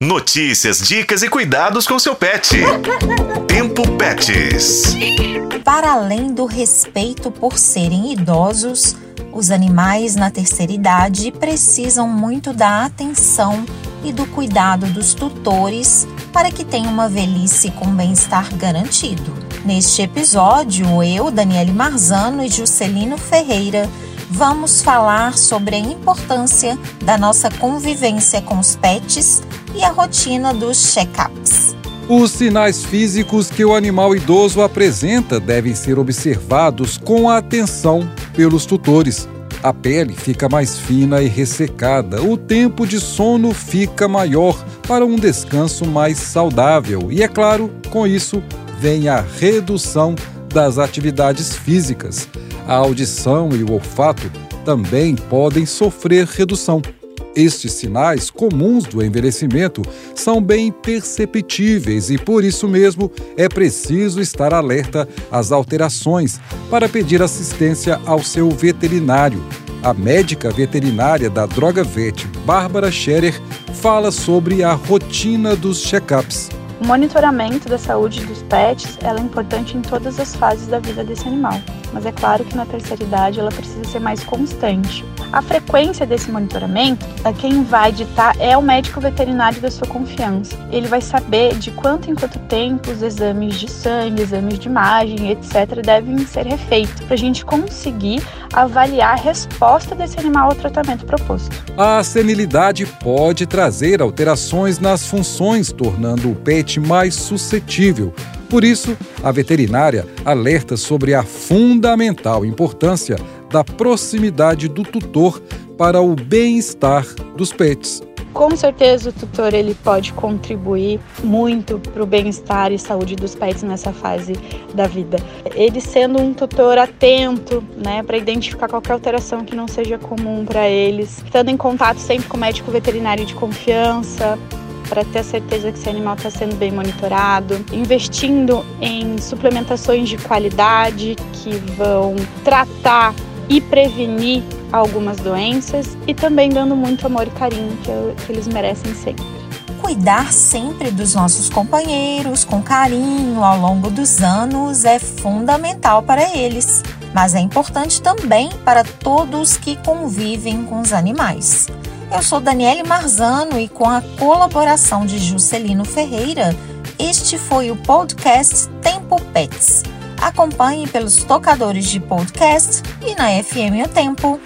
Notícias, dicas e cuidados com seu pet. Tempo Pets. Para além do respeito por serem idosos, os animais na terceira idade precisam muito da atenção e do cuidado dos tutores para que tenham uma velhice com bem-estar garantido. Neste episódio, eu, Daniele Marzano e Juscelino Ferreira vamos falar sobre a importância da nossa convivência com os pets e a rotina dos check-ups. Os sinais físicos que o animal idoso apresenta devem ser observados com atenção pelos tutores. A pele fica mais fina e ressecada, o tempo de sono fica maior para um descanso mais saudável e, é claro, com isso vem a redução das atividades físicas. A audição e o olfato também podem sofrer redução. Estes sinais comuns do envelhecimento são bem perceptíveis e, por isso mesmo, é preciso estar alerta às alterações para pedir assistência ao seu veterinário. A médica veterinária da Droga Vet, Bárbara Scherer, fala sobre a rotina dos check-ups. O monitoramento da saúde dos pets é importante em todas as fases da vida desse animal, mas é claro que na terceira idade ela precisa ser mais constante. A frequência desse monitoramento, quem vai ditar é o médico veterinário da sua confiança. Ele vai saber de quanto em quanto tempo os exames de sangue, exames de imagem, etc., devem ser refeitos, para a gente conseguir avaliar a resposta desse animal ao tratamento proposto. A senilidade pode trazer alterações nas funções, tornando o pet mais suscetível. Por isso, a veterinária alerta sobre a fundamental importância da proximidade do tutor para o bem-estar dos pets. Com certeza o tutor ele pode contribuir muito para o bem-estar e saúde dos pets nessa fase da vida. Ele sendo um tutor atento, né, para identificar qualquer alteração que não seja comum para eles, estando em contato sempre com o médico veterinário de confiança, para ter certeza que esse animal está sendo bem monitorado, investindo em suplementações de qualidade que vão tratar e prevenir algumas doenças e também dando muito amor e carinho que, que eles merecem sempre. Cuidar sempre dos nossos companheiros com carinho ao longo dos anos é fundamental para eles, mas é importante também para todos que convivem com os animais. Eu sou Daniele Marzano e com a colaboração de Juscelino Ferreira, este foi o podcast Tempo Pets Acompanhe pelos tocadores de podcast e na FM O Tempo.